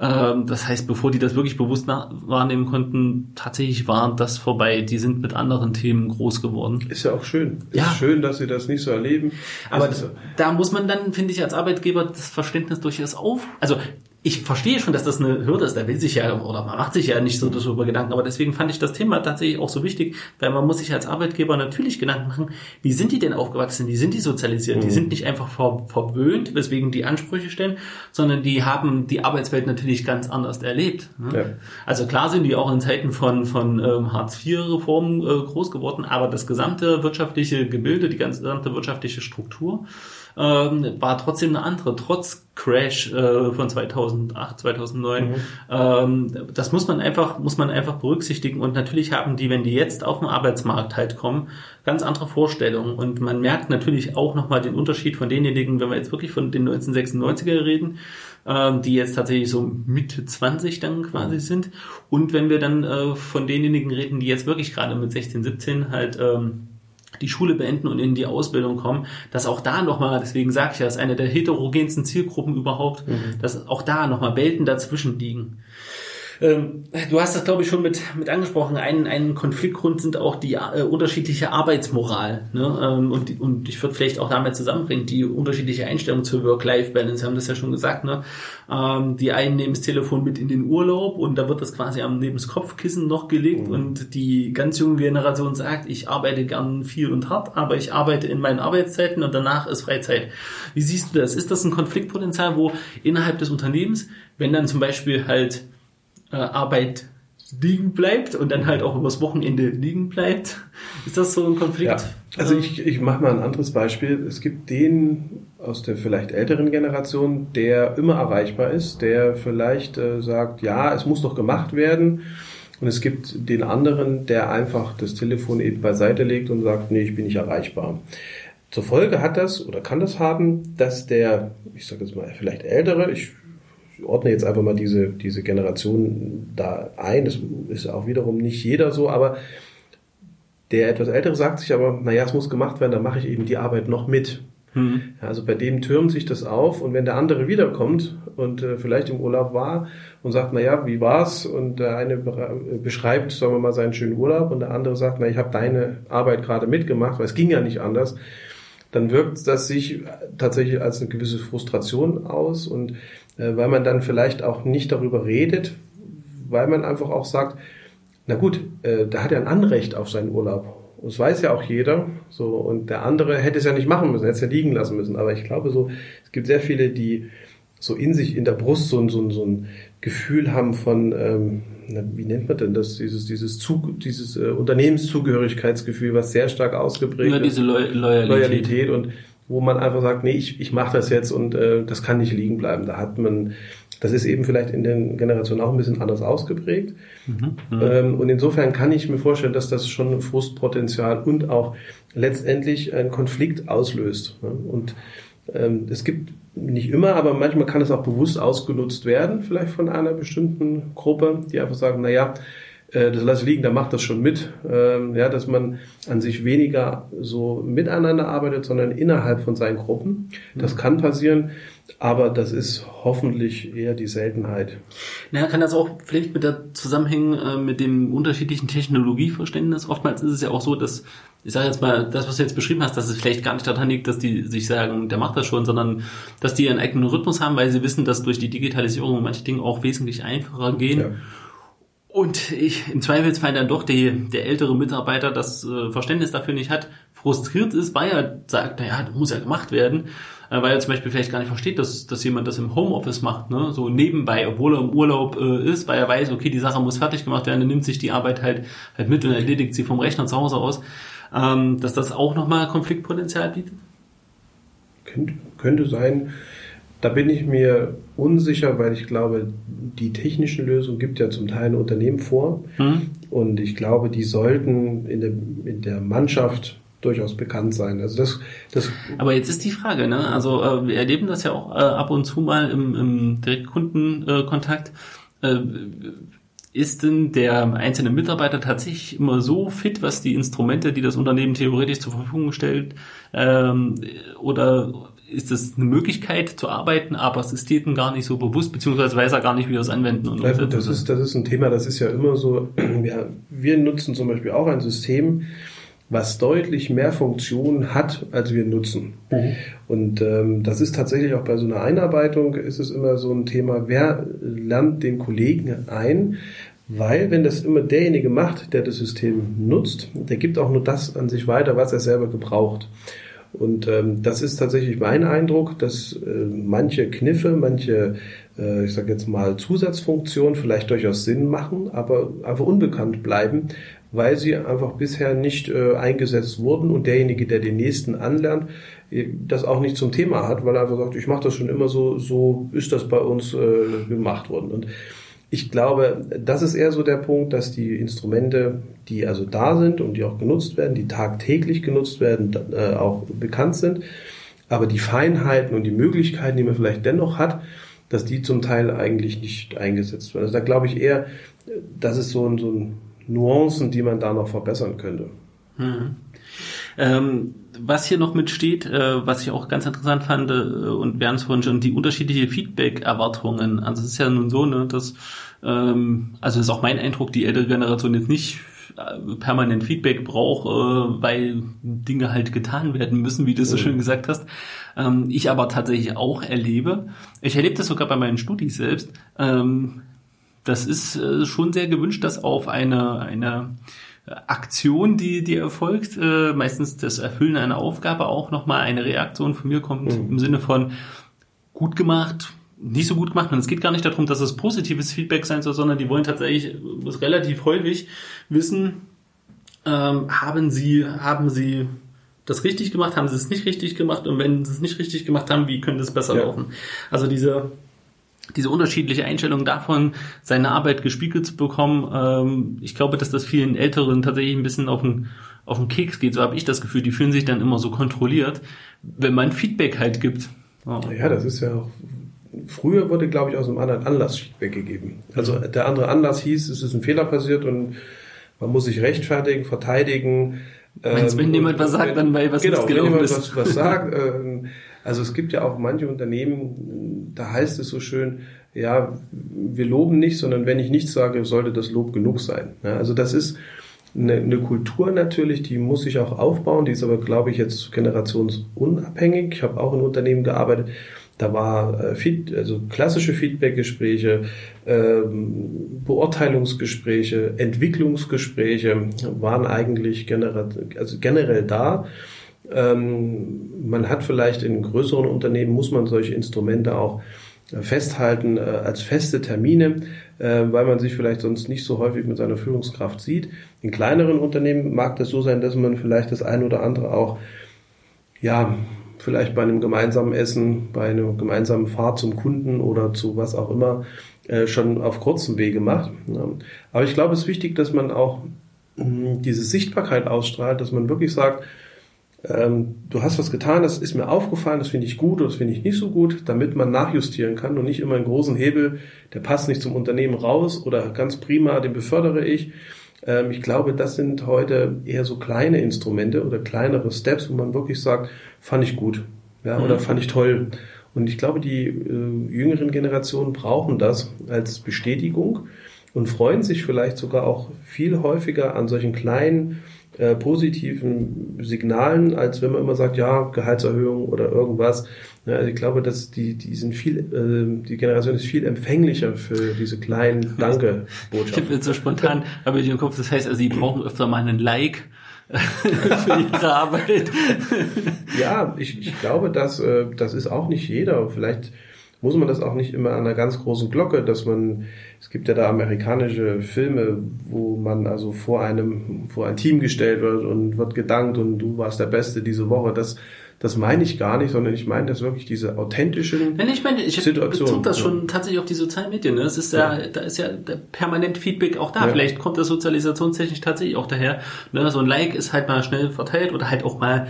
das heißt, bevor die das wirklich bewusst wahrnehmen konnten, tatsächlich war das vorbei. Die sind mit anderen Themen groß geworden. Ist ja auch schön. Ja. Ist schön, dass sie das nicht so erleben. Aber ist- da muss man dann, finde ich, als Arbeitgeber das Verständnis durchaus auf. Also ich verstehe schon, dass das eine Hürde ist. Da will sich ja oder man macht sich ja nicht so darüber Gedanken. Aber deswegen fand ich das Thema tatsächlich auch so wichtig, weil man muss sich als Arbeitgeber natürlich Gedanken machen, wie sind die denn aufgewachsen? Wie sind die sozialisiert? Die sind nicht einfach ver verwöhnt, weswegen die Ansprüche stellen, sondern die haben die Arbeitswelt natürlich ganz anders erlebt. ne? Ja. Also klar sind die auch in Zeiten von, von ähm, Hartz-IV-Reformen äh, groß geworden, aber das gesamte wirtschaftliche Gebilde, die ganze gesamte wirtschaftliche Struktur ähm, war trotzdem eine andere, trotz Crash äh, von 2008, 2009. Ähm, das muss man einfach, muss man einfach berücksichtigen. Und natürlich haben die, wenn die jetzt auf den Arbeitsmarkt halt kommen, ganz andere Vorstellungen. Und man merkt natürlich auch nochmal den Unterschied von denjenigen, wenn wir jetzt wirklich von den 1996er reden, ähm, die jetzt tatsächlich so Mitte 20 dann quasi sind. Und wenn wir dann äh, von denjenigen reden, die jetzt wirklich gerade mit 16, 17 halt ähm, die Schule beenden und in die Ausbildung kommen, dass auch da nochmal, deswegen sage ich ja, ist eine der heterogensten Zielgruppen überhaupt, dass auch da nochmal Welten dazwischen liegen. Ähm, du hast das, glaube ich, schon mit, mit angesprochen. Ein, ein Konfliktgrund sind auch die äh, unterschiedliche Arbeitsmoral. Ne? Ähm, und, und ich würde vielleicht auch damit zusammenbringen, die unterschiedliche Einstellung zur Work-Life-Balance. Wir haben das ja schon gesagt. Ne? Ähm, die einen nehmen das Telefon mit in den Urlaub und da wird das quasi am neben das Kopfkissen noch gelegt und die ganz junge Generation sagt, ich arbeite gern viel und hart, aber ich arbeite in meinen Arbeitszeiten und danach ist Freizeit. Wie siehst du das? Ist das ein Konfliktpotenzial, wo innerhalb des Unternehmens, wenn dann zum Beispiel halt äh, Arbeit liegen bleibt und dann halt auch übers Wochenende liegen bleibt. Ist das so ein Konflikt? Ja, also ich, ich mache mal ein anderes Beispiel. Es gibt den aus der vielleicht älteren Generation, der immer erreichbar ist, der vielleicht äh, sagt, ja, es muss doch gemacht werden. Und es gibt den anderen, der einfach das Telefon eben beiseite legt und sagt, nee, ich bin nicht erreichbar. Zur Folge hat das oder kann das haben, dass der, ich sage jetzt mal, vielleicht ältere, ich ordne jetzt einfach mal diese, diese Generation da ein, das ist auch wiederum nicht jeder so, aber der etwas ältere sagt sich aber, naja, es muss gemacht werden, dann mache ich eben die Arbeit noch mit. Hm. Ja, Also bei dem türmt sich das auf und wenn der andere wiederkommt und äh, vielleicht im Urlaub war und sagt, na ja, wie war's? Und der eine beschreibt, sagen wir mal, seinen schönen Urlaub und der andere sagt, na, ich habe deine Arbeit gerade mitgemacht, weil es ging ja nicht anders, dann wirkt das sich tatsächlich als eine gewisse Frustration aus und weil man dann vielleicht auch nicht darüber redet, weil man einfach auch sagt, na gut, äh, der hat ja ein Anrecht auf seinen Urlaub. Das weiß ja auch jeder. So, und der andere hätte es ja nicht machen müssen, hätte es ja liegen lassen müssen. Aber ich glaube so, es gibt sehr viele, die so in sich, in der Brust so, ein- so, ein- so ein Gefühl haben von, ähm, wie nennt man denn das, dieses, dieses, Zug, dieses äh, Unternehmenszugehörigkeitsgefühl, was sehr stark ausgeprägt Nur ist. diese Lo Loyalität. Loyalität und wo man einfach sagt, nee, ich, ich mache das jetzt und äh, das kann nicht liegen bleiben. Da hat man, das ist eben vielleicht in den Generationen auch ein bisschen anders ausgeprägt. Ähm, und insofern kann ich mir vorstellen, dass das schon ein Frustpotenzial und auch letztendlich einen Konflikt auslöst. ne? Und ähm, es gibt nicht immer, aber manchmal kann es auch bewusst ausgenutzt werden, vielleicht von einer bestimmten Gruppe, die einfach sagen, na ja, äh, das lasse ich liegen, da macht das schon mit. Ähm, ja, dass man an sich weniger so miteinander arbeitet, sondern innerhalb von seinen Gruppen. Das kann passieren, aber das ist hoffentlich eher die Seltenheit. Naja, kann das auch vielleicht mit der zusammenhängen äh, mit dem unterschiedlichen Technologieverständnis? Oftmals ist es ja auch so, dass, ich sage jetzt mal, das, was du jetzt beschrieben hast, dass es vielleicht gar nicht daran liegt, dass die sich sagen, der macht das schon, sondern dass die ihren eigenen Rhythmus haben, weil sie wissen, dass durch die Digitalisierung manche Dinge auch wesentlich einfacher gehen. Ja. Und ich im Zweifelsfall dann doch die, der ältere Mitarbeiter das äh, Verständnis dafür nicht hat, frustriert ist, weil er sagt, naja, das muss ja gemacht werden, äh, weil er zum Beispiel vielleicht gar nicht versteht, dass, dass jemand das im Homeoffice macht, ne? so nebenbei, obwohl er im Urlaub äh, ist, weil er weiß, okay, die Sache muss fertig gemacht werden, dann nimmt sich die Arbeit halt, halt mit und erledigt sie vom Rechner zu Hause aus, ähm, dass das auch nochmal Konfliktpotenzial bietet. Könnte, könnte sein. Da bin ich mir unsicher, weil ich glaube, die technischen Lösungen gibt ja zum Teil ein Unternehmen vor. Hm? Und ich glaube, die sollten in der, in der Mannschaft durchaus bekannt sein. Also das, das Aber jetzt ist die Frage, ne? Also äh, wir erleben das ja auch äh, ab und zu mal im, im Direktkundenkontakt. Äh, ist denn der einzelne Mitarbeiter tatsächlich immer so fit, was die Instrumente, die das Unternehmen theoretisch zur Verfügung stellt, ähm, oder ist es eine Möglichkeit zu arbeiten, aber es ist jedem gar nicht so bewusst, beziehungsweise weiß er gar nicht, wie er es anwenden und ja, das ist, das ist ein Thema, das ist ja immer so, [CLEARS THROAT] ja, wir nutzen zum Beispiel auch ein System, was deutlich mehr Funktionen hat, als wir nutzen. Mhm. Und ähm, das ist tatsächlich auch bei so einer Einarbeitung, ist es immer so ein Thema, wer lernt den Kollegen ein, weil wenn das immer derjenige macht, der das System nutzt, der gibt auch nur das an sich weiter, was er selber gebraucht. Und ähm, das ist tatsächlich mein Eindruck, dass äh, manche Kniffe, manche, äh, ich sage jetzt mal, Zusatzfunktionen vielleicht durchaus Sinn machen, aber einfach unbekannt bleiben, weil sie einfach bisher nicht äh, eingesetzt wurden und derjenige, der den nächsten anlernt, äh, das auch nicht zum Thema hat, weil er einfach sagt, ich mache das schon immer so, so ist das bei uns äh, gemacht worden. Und ich glaube, das ist eher so der Punkt, dass die Instrumente, die also da sind und die auch genutzt werden, die tagtäglich genutzt werden, äh, auch bekannt sind. Aber die Feinheiten und die Möglichkeiten, die man vielleicht dennoch hat, dass die zum Teil eigentlich nicht eingesetzt werden. Also da glaube ich eher, das ist so ein, so ein Nuancen, die man da noch verbessern könnte. Hm. Ähm, was hier noch mitsteht, äh, was ich auch ganz interessant fand, äh, und wir haben es vorhin schon, die unterschiedliche Feedback-Erwartungen. Also es ist ja nun so, ne, dass, ähm, also ist auch mein Eindruck, die ältere Generation jetzt nicht äh, permanent Feedback braucht, äh, weil Dinge halt getan werden müssen, wie du so schön gesagt hast. Ähm, ich aber tatsächlich auch erlebe. Ich erlebe das sogar bei meinen Studis selbst. Ähm, das ist äh, schon sehr gewünscht, dass auf eine, eine Aktion, die, die erfolgt, äh, meistens das Erfüllen einer Aufgabe auch nochmal eine Reaktion von mir kommt mhm. im Sinne von gut gemacht, nicht so gut gemacht. Und es geht gar nicht darum, dass es positives Feedback sein soll, sondern die wollen tatsächlich relativ häufig wissen, ähm, haben sie, haben sie das richtig gemacht, haben sie es nicht richtig gemacht und wenn sie es nicht richtig gemacht haben, wie könnte es besser ja. laufen? Also diese diese unterschiedliche Einstellung davon, seine Arbeit gespiegelt zu bekommen, ähm, ich glaube, dass das vielen Älteren tatsächlich ein bisschen auf den, auf den Keks geht. So habe ich das Gefühl, die fühlen sich dann immer so kontrolliert, wenn man Feedback halt gibt. Ja, ja das ist ja auch. Früher wurde, glaube ich, aus einem anderen Anlass Feedback gegeben. Also der andere Anlass hieß, es ist ein Fehler passiert und man muss sich rechtfertigen, verteidigen. Meinst, ähm, wenn jemand was sagt, dann weil was genau, wenn jemand was, was sagt, äh, also es gibt ja auch manche Unternehmen, da heißt es so schön, ja, wir loben nicht, sondern wenn ich nichts sage, sollte das Lob genug sein. Ja, also das ist eine, eine Kultur natürlich, die muss sich auch aufbauen, die ist aber, glaube ich, jetzt generationsunabhängig. Ich habe auch in Unternehmen gearbeitet, da war äh, also klassische Feedbackgespräche, ähm, Beurteilungsgespräche, Entwicklungsgespräche waren eigentlich also generell da. Ähm, man hat vielleicht in größeren Unternehmen, muss man solche Instrumente auch äh, festhalten äh, als feste Termine, äh, weil man sich vielleicht sonst nicht so häufig mit seiner Führungskraft sieht. In kleineren Unternehmen mag das so sein, dass man vielleicht das eine oder andere auch, ja, vielleicht bei einem gemeinsamen Essen, bei einer gemeinsamen Fahrt zum Kunden oder zu was auch immer schon auf kurzem Wege macht. Aber ich glaube, es ist wichtig, dass man auch hm, diese Sichtbarkeit ausstrahlt, dass man wirklich sagt, ähm, du hast was getan, das ist mir aufgefallen, das finde ich gut oder das finde ich nicht so gut, damit man nachjustieren kann und nicht immer einen großen Hebel, der passt nicht zum Unternehmen raus oder ganz prima, den befördere ich. Ähm, ich glaube, das sind heute eher so kleine Instrumente oder kleinere Steps, wo man wirklich sagt, fand ich gut ja, oder mhm. fand ich toll. Und ich glaube, die äh, jüngeren Generationen brauchen das als Bestätigung und freuen sich vielleicht sogar auch viel häufiger an solchen kleinen äh, positiven Signalen, als wenn man immer sagt, ja, Gehaltserhöhung oder irgendwas. Ja, also ich glaube, dass die, die sind viel, äh, die Generation ist viel empfänglicher für diese kleinen [LAUGHS] Danke-Botschaften. Ich bin so spontan, habe ich im Kopf, das heißt, also, sie brauchen öfter mal einen Like [LAUGHS] für ihre Arbeit. ja, ich, ich glaube, dass, äh, das ist auch nicht jeder. Vielleicht muss man das auch nicht immer an einer ganz großen Glocke, dass man, es gibt ja da amerikanische Filme, wo man also vor einem, vor ein Team gestellt wird und wird gedankt und du warst der Beste diese Woche. Das, das meine ich gar nicht, sondern ich meine das wirklich diese authentischen Nein, ich meine, ich bezog das schon tatsächlich auf die sozialen Medien. Ne? Das ist ja, ja, da ist ja permanent Feedback auch da. Ja. Vielleicht kommt das sozialisationstechnisch tatsächlich auch daher. Ne? So ein Like ist halt mal schnell verteilt oder halt auch mal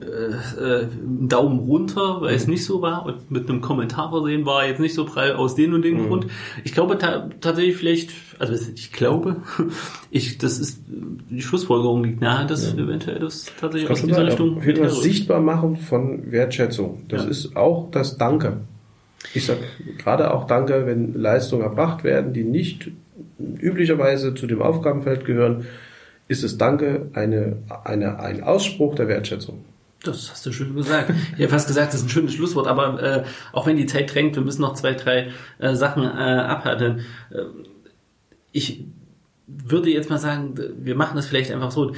äh, äh, Daumen runter, weil es nicht so war und mit einem Kommentar versehen war jetzt nicht so prall aus dem und dem mhm. Grund. Ich glaube ta tatsächlich vielleicht, also ich glaube, [LAUGHS] ich das ist die Schlussfolgerung liegt nahe, dass ja. eventuell das tatsächlich das aus dieser Richtung auf jeden sichtbar machen von Wertschätzung. Das ja. ist auch das Danke. Ich sag gerade auch Danke, wenn Leistungen erbracht werden, die nicht üblicherweise zu dem Aufgabenfeld gehören, ist es Danke eine, eine, ein Ausspruch der Wertschätzung. Das hast du schön gesagt. Ich habe fast gesagt, das ist ein schönes Schlusswort, aber äh, auch wenn die Zeit drängt, wir müssen noch zwei, drei äh, Sachen äh, abhalten. Äh, ich würde jetzt mal sagen, wir machen das vielleicht einfach so.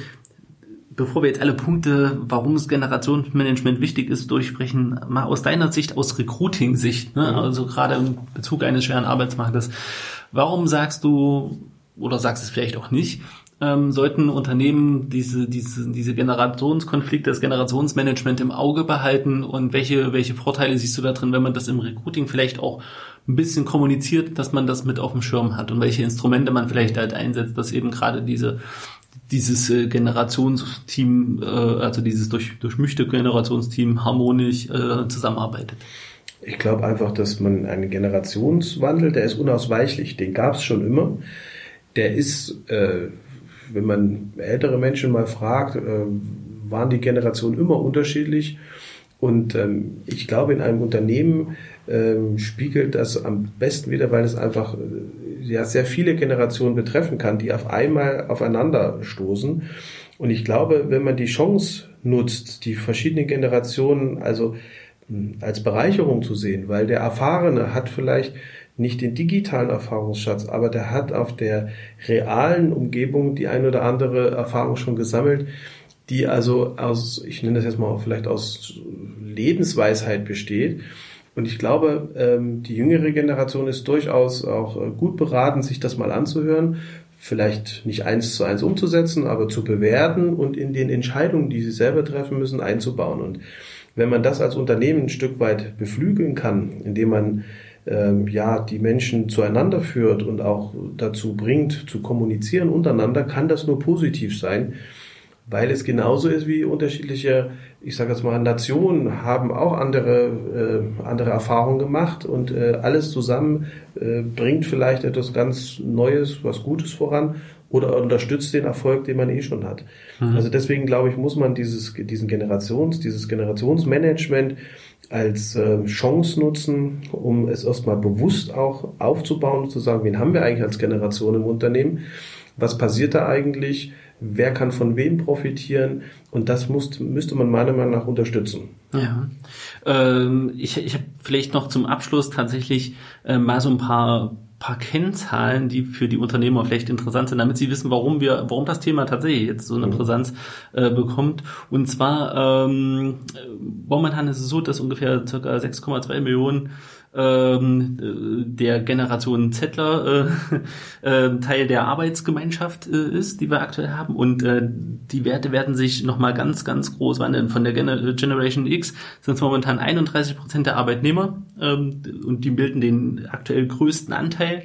Bevor wir jetzt alle Punkte, warum das Generationsmanagement wichtig ist, durchsprechen, mal aus deiner Sicht, aus Recruiting-Sicht, ne? Mhm. also gerade im Bezug eines schweren Arbeitsmarktes, warum sagst du, oder sagst es vielleicht auch nicht, ähm, sollten Unternehmen diese, diese, diese Generationskonflikte, das Generationsmanagement im Auge behalten und welche, welche Vorteile siehst du da drin, wenn man das im Recruiting vielleicht auch ein bisschen kommuniziert, dass man das mit auf dem Schirm hat und welche Instrumente man vielleicht halt einsetzt, dass eben gerade diese dieses äh, Generationsteam, äh, also dieses durch, durchmischte Generationsteam harmonisch äh, zusammenarbeitet. Ich glaube einfach, dass man einen Generationswandel, der ist unausweichlich, den gab es schon immer. Der ist äh, wenn man ältere Menschen mal fragt, äh, waren die Generationen immer unterschiedlich. Und ähm, ich glaube, in einem Unternehmen ähm, spiegelt das am besten wieder, weil es einfach äh, ja sehr viele Generationen betreffen kann, die auf einmal aufeinander stoßen. Und ich glaube, wenn man die Chance nutzt, die verschiedenen Generationen also hm, als Bereicherung zu sehen, weil der Erfahrene hat vielleicht nicht den digitalen Erfahrungsschatz, aber der hat auf der realen Umgebung die ein oder andere Erfahrung schon gesammelt, die also aus, ich nenne das jetzt mal vielleicht aus Lebensweisheit besteht. Und ich glaube, ähm, die jüngere Generation ist durchaus auch äh, gut beraten, sich das mal anzuhören, vielleicht nicht eins zu eins umzusetzen, aber zu bewerten und in den Entscheidungen, die sie selber treffen müssen, einzubauen. Und wenn man das als Unternehmen ein Stück weit beflügeln kann, indem man ähm, ja, die Menschen zueinander führt und auch dazu bringt, zu kommunizieren untereinander, kann das nur positiv sein, weil es genauso ist wie unterschiedliche, ich sage jetzt mal, Nationen haben auch andere, äh, andere Erfahrungen gemacht und äh, alles zusammen äh, bringt vielleicht etwas ganz Neues, was Gutes voran oder unterstützt den Erfolg, den man eh schon hat. Mhm. Also deswegen glaube ich, muss man dieses, diesen Generations, dieses Generationsmanagement als äh, Chance nutzen, um es erstmal bewusst auch aufzubauen zu sagen, wen haben wir eigentlich als Generation im Unternehmen? Was passiert da eigentlich? Wer kann von wem profitieren? Und das muss, müsste man meiner Meinung nach unterstützen. Ja. Ähm, ich ich habe vielleicht noch zum Abschluss tatsächlich äh, mal so ein paar paar Kennzahlen, die für die Unternehmer vielleicht interessant sind, damit sie wissen, warum wir, warum das Thema tatsächlich jetzt so eine mhm. Präsenz äh, bekommt. Und zwar ähm, momentan ist es so, dass ungefähr ca. 6,2 Millionen ähm, der Generation Zettler äh, [LAUGHS] äh, Teil der Arbeitsgemeinschaft äh, ist, die wir aktuell haben. Und äh, die Werte werden sich nochmal ganz, ganz groß wandeln. Von der Gener Generation X sind es momentan 31 Prozent der Arbeitnehmer ähm, und die bilden den aktuell größten Anteil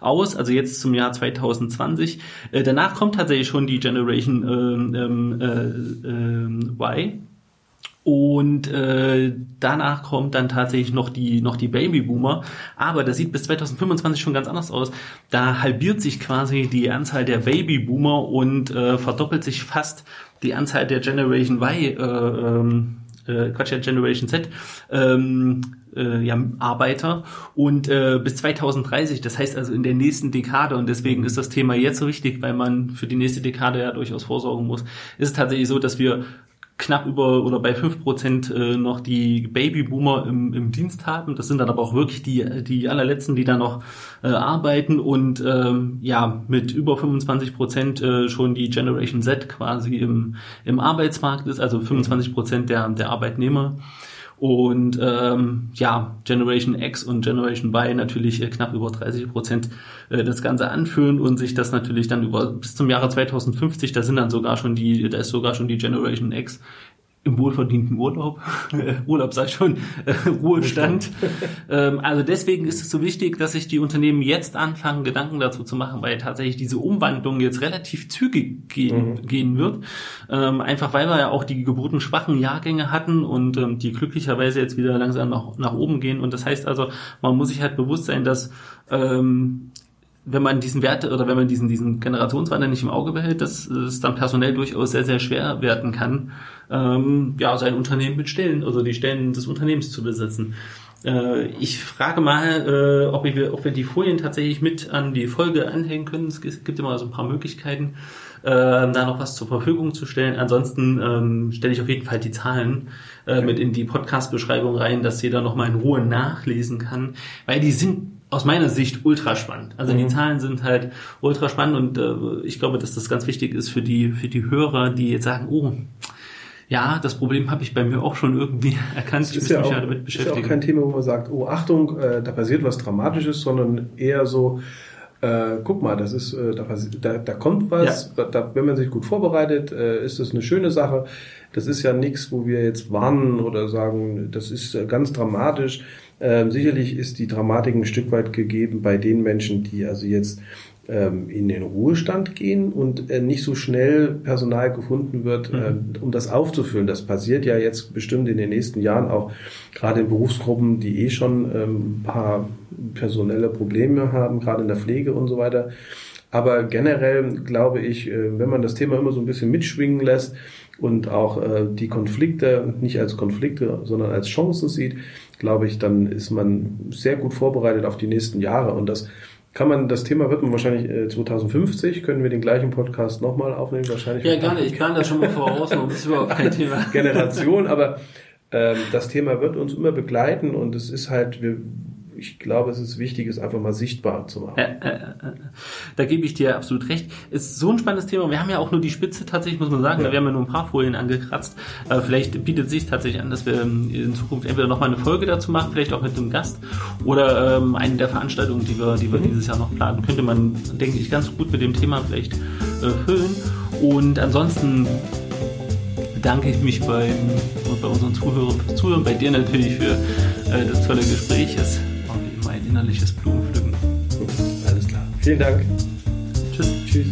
aus, also jetzt zum Jahr 2020. Äh, danach kommt tatsächlich schon die Generation ähm, ähm äh, äh, Y und äh, danach kommt dann tatsächlich noch die noch die Babyboomer, aber das sieht bis 2025 schon ganz anders aus. Da halbiert sich quasi die Anzahl der Babyboomer und äh, verdoppelt sich fast die Anzahl der Generation Y, äh, ähm, äh, Quatsch, der Generation Z. Ähm, äh, ja, Arbeiter und äh, bis 2030, das heißt also in der nächsten Dekade und deswegen ist das Thema jetzt so wichtig, weil man für die nächste Dekade ja durchaus vorsorgen muss, ist es tatsächlich so, dass wir knapp über oder bei fünf Prozent äh, noch die Babyboomer im, im Dienst haben. Das sind dann aber auch wirklich die, die allerletzten, die da noch äh, arbeiten und ähm, ja, mit über 25 Prozent äh, schon die Generation Z quasi im, im Arbeitsmarkt ist, also 25 Prozent der, der Arbeitnehmer. Und ähm, ja, Generation X und Generation Y natürlich äh, knapp über 30 Prozent äh, das Ganze anführen und sich das natürlich dann über bis zum Jahre 2050, da sind dann sogar schon die, da ist sogar schon die Generation X im wohlverdienten Urlaub, [LAUGHS] Urlaub sei schon, äh, Ruhestand. ähm, also deswegen ist es so wichtig, dass sich die Unternehmen jetzt anfangen, Gedanken dazu zu machen, weil tatsächlich diese Umwandlung jetzt relativ zügig gehen, mhm. gehen wird. Ähm, einfach weil wir ja auch die geburtenschwachen Jahrgänge hatten und ähm, die glücklicherweise jetzt wieder langsam nach, nach oben gehen. Und das heißt also, man muss sich halt bewusst sein, dass ähm, wenn man diesen Wert oder wenn man diesen, diesen Generationswandel nicht im Auge behält, dass es dann personell durchaus sehr, sehr schwer werden kann, ähm, ja, sein Unternehmen mit Stellen, also die Stellen des Unternehmens zu besetzen. Äh, ich frage mal, äh, ob, wir, ob wir die Folien tatsächlich mit an die Folge anhängen können. Es gibt immer so ein paar Möglichkeiten, äh, da noch was zur Verfügung zu stellen. Ansonsten ähm, stelle ich auf jeden Fall die Zahlen äh, mit in die Podcast-Beschreibung rein, dass jeder noch mal in Ruhe nachlesen kann, weil die sind aus meiner Sicht ultra spannend. Also mhm. die Zahlen sind halt ultra spannend und äh, ich glaube, dass das ganz wichtig ist für die für die Hörer, die jetzt sagen, oh, ja, das Problem habe ich bei mir auch schon irgendwie [LAUGHS] erkannt. Ich muss ja mich ja damit beschäftigen. ist ja auch kein Thema, wo man sagt, oh Achtung, äh, da passiert was Dramatisches, sondern eher so, äh, guck mal, das ist, äh, da, da, da kommt was, ja. da, wenn man sich gut vorbereitet, äh, ist das eine schöne Sache. Das ist ja nichts, wo wir jetzt warnen oder sagen, das ist äh, ganz dramatisch. Ähm, sicherlich ist die Dramatik ein Stück weit gegeben bei den Menschen, die also jetzt ähm, in den Ruhestand gehen und äh, nicht so schnell Personal gefunden wird, mhm. äh, um das aufzufüllen. Das passiert ja jetzt bestimmt in den nächsten Jahren auch gerade in Berufsgruppen, die eh schon ähm, ein paar personelle Probleme haben, gerade in der Pflege und so weiter. Aber generell glaube ich, äh, wenn man das Thema immer so ein bisschen mitschwingen lässt und auch äh, die Konflikte nicht als Konflikte, sondern als Chancen sieht, glaube ich, dann ist man sehr gut vorbereitet auf die nächsten Jahre. Und das kann man, das Thema wird man wahrscheinlich äh, 2050, können wir den gleichen Podcast nochmal aufnehmen, wahrscheinlich. Ja, gerne, ich kann das schon mal voraus, das ist überhaupt kein [LAUGHS] Thema. Generation, aber ähm, das Thema wird uns immer begleiten und es ist halt, wir, ich glaube, es ist wichtig, es einfach mal sichtbar zu machen. Äh, äh, äh, da gebe ich dir absolut recht. Ist so ein spannendes Thema. Wir haben ja auch nur die Spitze tatsächlich, muss man sagen. Ja. Wir haben ja nur ein paar Folien angekratzt. Äh, vielleicht bietet sich tatsächlich an, dass wir in Zukunft entweder nochmal eine Folge dazu machen, vielleicht auch mit einem Gast oder ähm, eine der Veranstaltungen, die wir, die wir mhm. dieses Jahr noch planen. Könnte man, denke ich, ganz gut mit dem Thema vielleicht äh, füllen. Und ansonsten bedanke ich mich beim, bei unseren Zuhörern fürs Zuhören, bei dir natürlich für äh, das tolle Gespräch. Es innerliches Blumenpflücken. Alles klar. Vielen Dank. Tschüss. Tschüss.